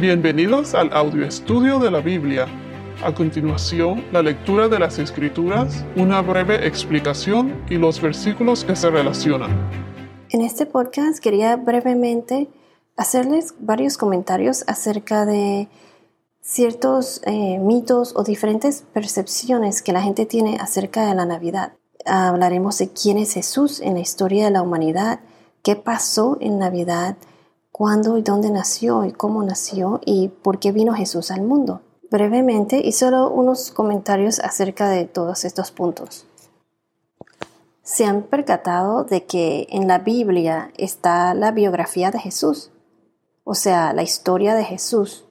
Bienvenidos al audio estudio de la Biblia. A continuación, la lectura de las Escrituras, una breve explicación y los versículos que se relacionan. En este podcast quería brevemente hacerles varios comentarios acerca de ciertos eh, mitos o diferentes percepciones que la gente tiene acerca de la Navidad. Hablaremos de quién es Jesús en la historia de la humanidad, qué pasó en Navidad, cuándo y dónde nació y cómo nació y por qué vino Jesús al mundo. Brevemente y solo unos comentarios acerca de todos estos puntos. ¿Se han percatado de que en la Biblia está la biografía de Jesús? O sea, la historia de Jesús.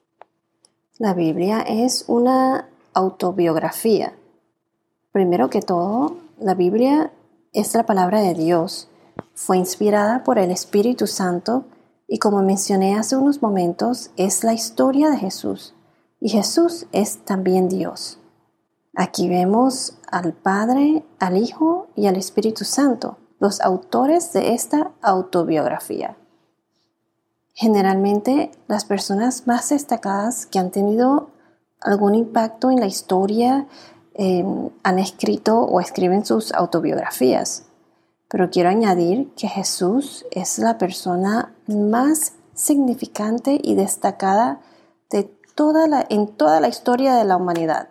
La Biblia es una autobiografía. Primero que todo, la Biblia es la palabra de Dios. Fue inspirada por el Espíritu Santo y como mencioné hace unos momentos, es la historia de Jesús. Y Jesús es también Dios. Aquí vemos al Padre, al Hijo y al Espíritu Santo, los autores de esta autobiografía. Generalmente las personas más destacadas que han tenido algún impacto en la historia eh, han escrito o escriben sus autobiografías. Pero quiero añadir que Jesús es la persona más significante y destacada de toda la, en toda la historia de la humanidad.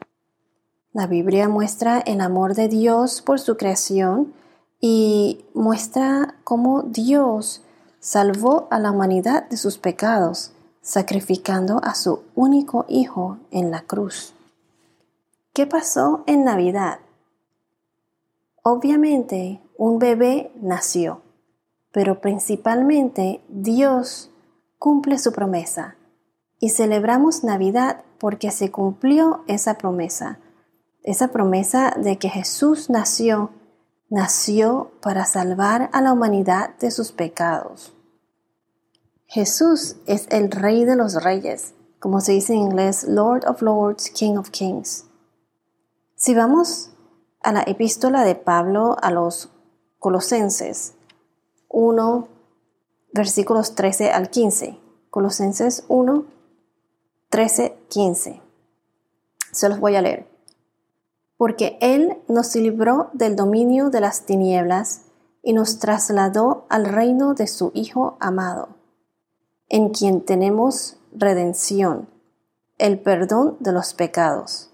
La Biblia muestra el amor de Dios por su creación y muestra cómo Dios salvó a la humanidad de sus pecados, sacrificando a su único Hijo en la cruz. ¿Qué pasó en Navidad? Obviamente un bebé nació, pero principalmente Dios cumple su promesa y celebramos Navidad porque se cumplió esa promesa, esa promesa de que Jesús nació, nació para salvar a la humanidad de sus pecados. Jesús es el Rey de los Reyes, como se dice en inglés, Lord of Lords, King of Kings. Si vamos a la epístola de Pablo a los Colosenses 1, versículos 13 al 15. Colosenses 1, 13, 15. Se los voy a leer. Porque Él nos libró del dominio de las tinieblas y nos trasladó al reino de su Hijo amado, en quien tenemos redención, el perdón de los pecados.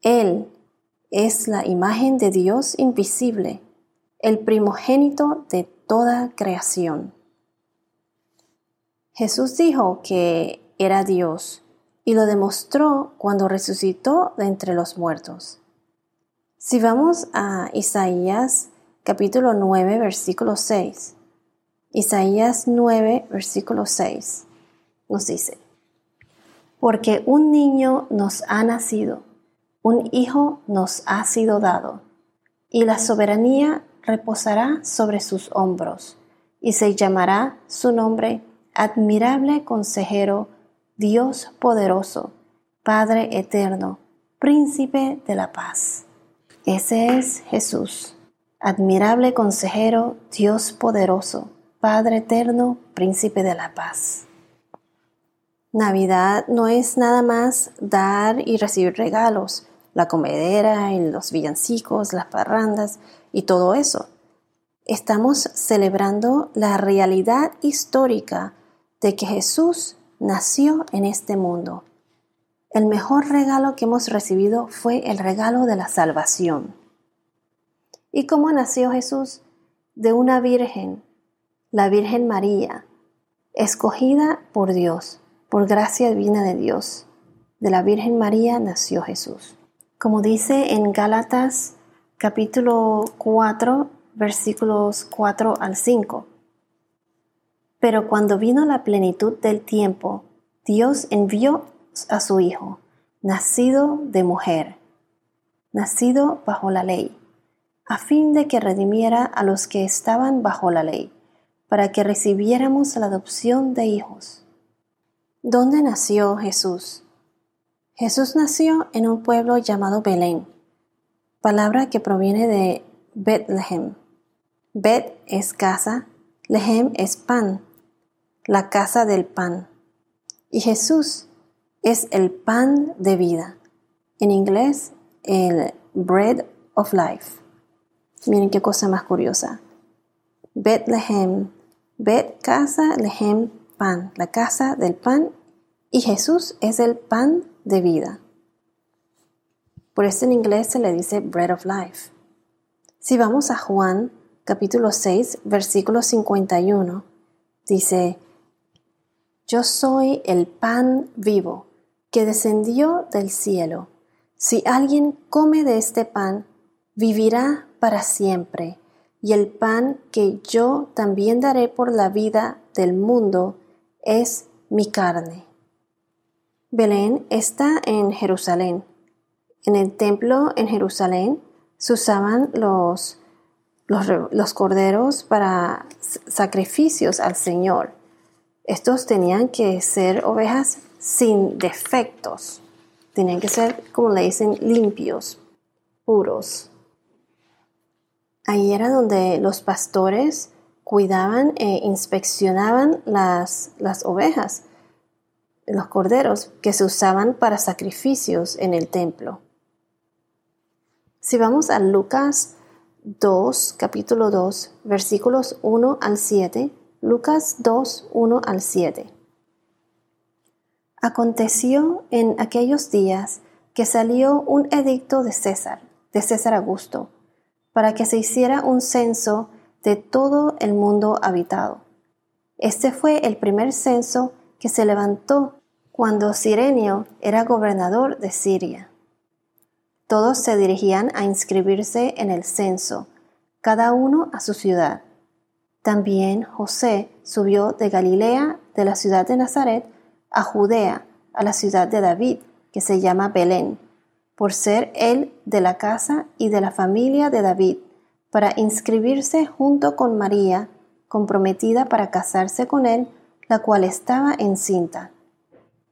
Él es la imagen de Dios invisible el primogénito de toda creación. Jesús dijo que era Dios y lo demostró cuando resucitó de entre los muertos. Si vamos a Isaías capítulo 9 versículo 6, Isaías 9 versículo 6 nos dice, porque un niño nos ha nacido, un hijo nos ha sido dado, y la soberanía reposará sobre sus hombros, y se llamará su nombre admirable consejero, Dios poderoso, Padre eterno, príncipe de la paz. Ese es Jesús, admirable consejero, Dios poderoso, Padre eterno, príncipe de la paz. Navidad no es nada más dar y recibir regalos, la comedera los villancicos, las parrandas, y todo eso. Estamos celebrando la realidad histórica de que Jesús nació en este mundo. El mejor regalo que hemos recibido fue el regalo de la salvación. ¿Y cómo nació Jesús? De una virgen, la Virgen María, escogida por Dios, por gracia divina de Dios. De la Virgen María nació Jesús. Como dice en Gálatas capítulo 4, versículos 4 al 5. Pero cuando vino la plenitud del tiempo, Dios envió a su Hijo, nacido de mujer, nacido bajo la ley, a fin de que redimiera a los que estaban bajo la ley, para que recibiéramos la adopción de hijos. ¿Dónde nació Jesús? Jesús nació en un pueblo llamado Belén palabra que proviene de Bethlehem. Bet es casa, Lehem es pan, la casa del pan. Y Jesús es el pan de vida. En inglés, el bread of life. Miren qué cosa más curiosa. Bethlehem, Bet casa, Lehem, pan, la casa del pan, y Jesús es el pan de vida. Por eso en inglés se le dice bread of life. Si vamos a Juan capítulo 6, versículo 51, dice, Yo soy el pan vivo que descendió del cielo. Si alguien come de este pan, vivirá para siempre, y el pan que yo también daré por la vida del mundo es mi carne. Belén está en Jerusalén. En el templo en Jerusalén se usaban los, los, corderos para sacrificios al Señor. Estos tenían que ser ovejas sin defectos. Tenían que ser, como le dicen, limpios, puros. Ahí era donde los pastores cuidaban e inspeccionaban las, las ovejas, los corderos que se usaban para sacrificios en el templo. Si vamos a Lucas 2, capítulo 2, versículos 1 al 7, Lucas 2, 1 al 7. Aconteció en aquellos días que salió un edicto de César, de César Augusto, para que se hiciera un censo de todo el mundo habitado. Este fue el primer censo que se levantó cuando Sirenio era gobernador de Siria. Todos se dirigían a inscribirse en el censo, cada uno a su ciudad. También José subió de Galilea, de la ciudad de Nazaret, a Judea, a la ciudad de David, que se llama Belén, por ser él de la casa y de la familia de David, para inscribirse junto con María, comprometida para casarse con él, la cual estaba encinta.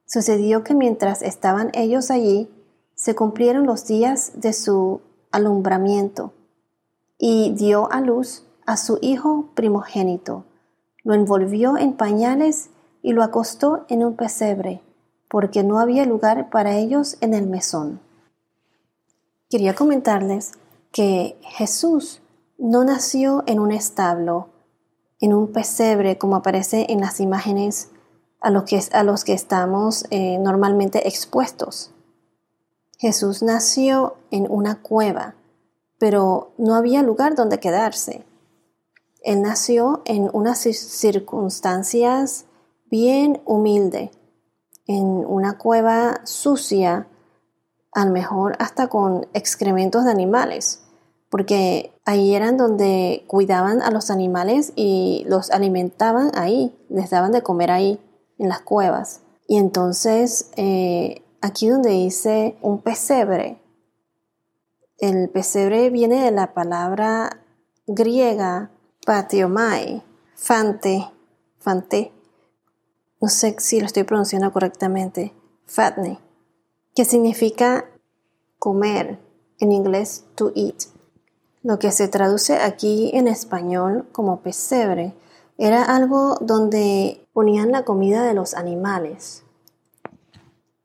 Sucedió que mientras estaban ellos allí, se cumplieron los días de su alumbramiento, y dio a luz a su hijo primogénito. Lo envolvió en pañales y lo acostó en un pesebre, porque no había lugar para ellos en el mesón. Quería comentarles que Jesús no nació en un establo, en un pesebre, como aparece en las imágenes a los que, a los que estamos eh, normalmente expuestos. Jesús nació en una cueva, pero no había lugar donde quedarse. Él nació en unas circunstancias bien humilde, en una cueva sucia, a lo mejor hasta con excrementos de animales, porque ahí eran donde cuidaban a los animales y los alimentaban ahí, les daban de comer ahí, en las cuevas. Y entonces eh, aquí donde dice un pesebre, el pesebre viene de la palabra griega patiomai, fante, fante, no sé si lo estoy pronunciando correctamente, fatne, que significa comer, en inglés to eat. Lo que se traduce aquí en español como pesebre era algo donde ponían la comida de los animales.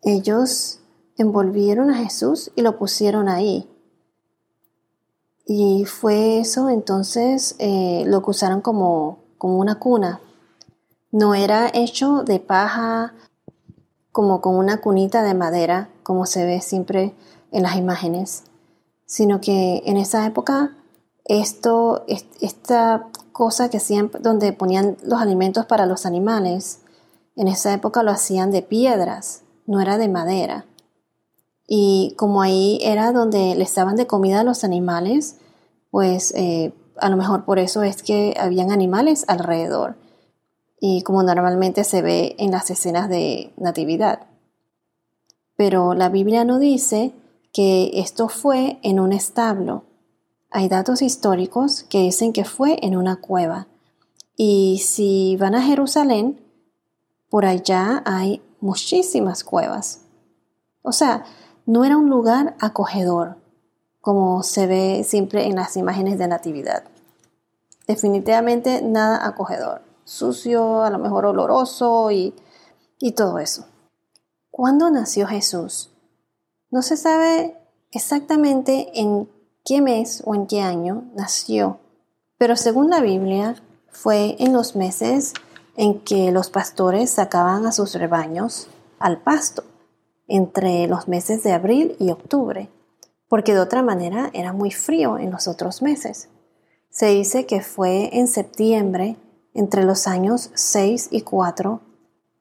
Ellos envolvieron a Jesús y lo pusieron ahí. Y fue eso entonces eh, lo que usaron como, como una cuna. No era hecho de paja como con una cunita de madera, como se ve siempre en las imágenes, sino que en esa época esto, esta cosa que hacían donde ponían los alimentos para los animales, en esa época lo hacían de piedras no era de madera. Y como ahí era donde les daban de comida a los animales, pues eh, a lo mejor por eso es que habían animales alrededor. Y como normalmente se ve en las escenas de natividad. Pero la Biblia no dice que esto fue en un establo. Hay datos históricos que dicen que fue en una cueva. Y si van a Jerusalén, por allá hay muchísimas cuevas. O sea, no era un lugar acogedor, como se ve siempre en las imágenes de natividad. Definitivamente nada acogedor, sucio, a lo mejor oloroso y, y todo eso. ¿Cuándo nació Jesús? No se sabe exactamente en qué mes o en qué año nació, pero según la Biblia fue en los meses en que los pastores sacaban a sus rebaños al pasto, entre los meses de abril y octubre, porque de otra manera era muy frío en los otros meses. Se dice que fue en septiembre entre los años 6 y 4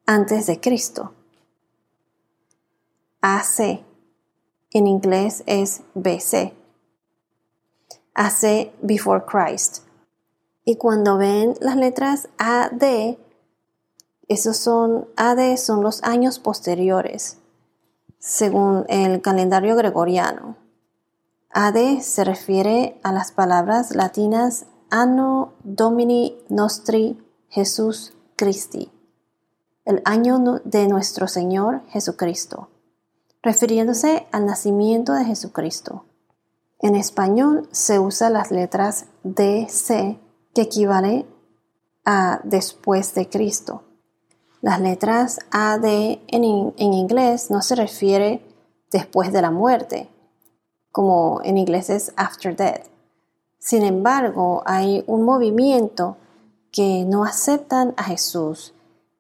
antes de Cristo. AC en inglés es BC. AC before Christ. Y cuando ven las letras AD, esos son AD son los años posteriores, según el calendario gregoriano. AD se refiere a las palabras latinas Anno Domini Nostri Jesus Christi, el año de nuestro Señor Jesucristo, refiriéndose al nacimiento de Jesucristo. En español se usa las letras DC, que equivale a después de Cristo. Las letras AD en, en inglés no se refiere después de la muerte, como en inglés es after death. Sin embargo, hay un movimiento que no aceptan a Jesús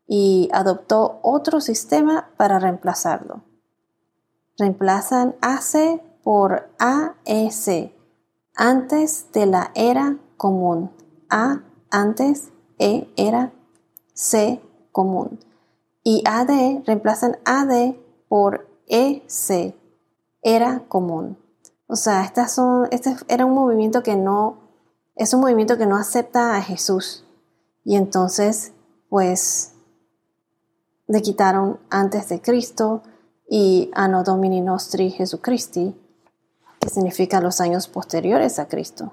y adoptó otro sistema para reemplazarlo. Reemplazan AC por AEC, antes de la era común. A antes, E era, C común. Y AD reemplazan AD por EC, era común. O sea, estas son, este era un movimiento que no, es un movimiento que no acepta a Jesús. Y entonces, pues, le quitaron antes de Cristo y Anno Domini Nostri Jesucristi, que significa los años posteriores a Cristo.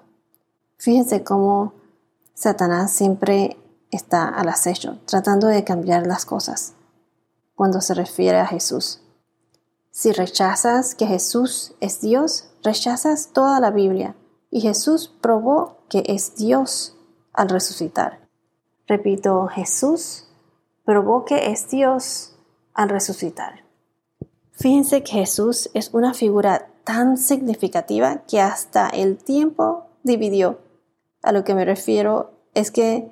Fíjense cómo Satanás siempre está al acecho, tratando de cambiar las cosas cuando se refiere a Jesús. Si rechazas que Jesús es Dios, rechazas toda la Biblia y Jesús probó que es Dios al resucitar. Repito, Jesús probó que es Dios al resucitar. Fíjense que Jesús es una figura tan significativa que hasta el tiempo dividió. A lo que me refiero es que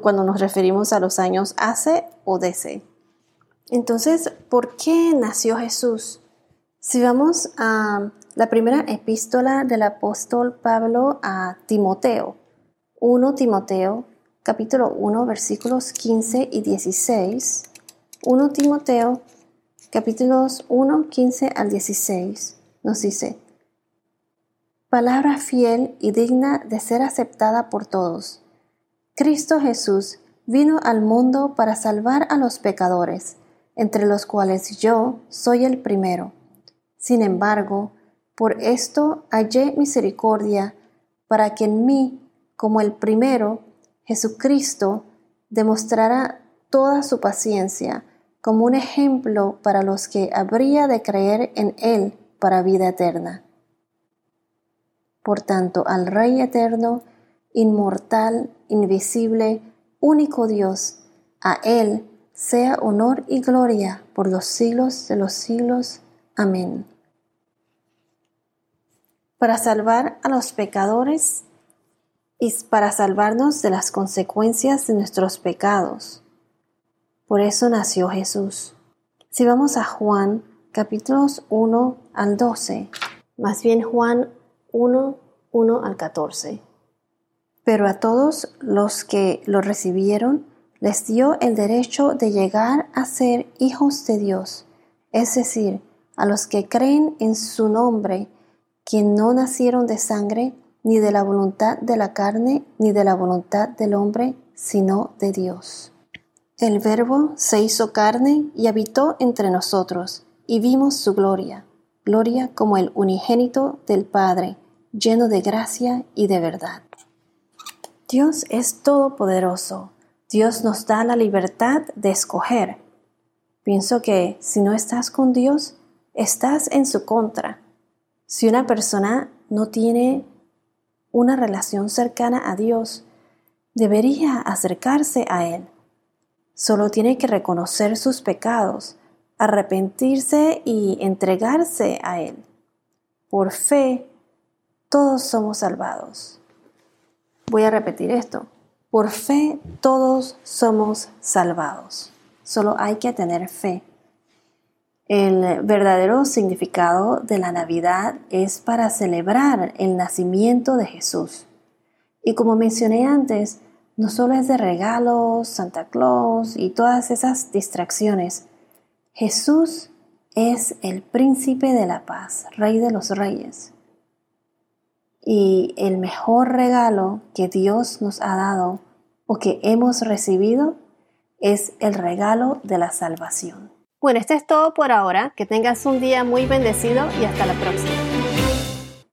cuando nos referimos a los años AC o DC. Entonces, ¿por qué nació Jesús? Si vamos a la primera epístola del apóstol Pablo a Timoteo, 1 Timoteo, capítulo 1, versículos 15 y 16, 1 Timoteo, capítulos 1, 15 al 16, nos dice, Palabra fiel y digna de ser aceptada por todos Cristo Jesús vino al mundo para salvar a los pecadores, entre los cuales yo soy el primero. Sin embargo, por esto hallé misericordia para que en mí, como el primero, Jesucristo demostrara toda su paciencia como un ejemplo para los que habría de creer en Él para vida eterna. Por tanto, al Rey eterno, inmortal, invisible, único Dios, a Él sea honor y gloria por los siglos de los siglos. Amén. Para salvar a los pecadores y para salvarnos de las consecuencias de nuestros pecados. Por eso nació Jesús. Si vamos a Juan capítulos 1 al 12, más bien Juan 1, 1 al 14. Pero a todos los que lo recibieron les dio el derecho de llegar a ser hijos de Dios, es decir, a los que creen en su nombre, quien no nacieron de sangre, ni de la voluntad de la carne, ni de la voluntad del hombre, sino de Dios. El Verbo se hizo carne y habitó entre nosotros, y vimos su gloria, gloria como el unigénito del Padre, lleno de gracia y de verdad. Dios es todopoderoso. Dios nos da la libertad de escoger. Pienso que si no estás con Dios, estás en su contra. Si una persona no tiene una relación cercana a Dios, debería acercarse a Él. Solo tiene que reconocer sus pecados, arrepentirse y entregarse a Él. Por fe, todos somos salvados. Voy a repetir esto. Por fe, todos somos salvados. Solo hay que tener fe. El verdadero significado de la Navidad es para celebrar el nacimiento de Jesús. Y como mencioné antes, no solo es de regalos, Santa Claus y todas esas distracciones. Jesús es el príncipe de la paz, rey de los reyes. Y el mejor regalo que Dios nos ha dado o que hemos recibido es el regalo de la salvación. Bueno, esto es todo por ahora. Que tengas un día muy bendecido y hasta la próxima.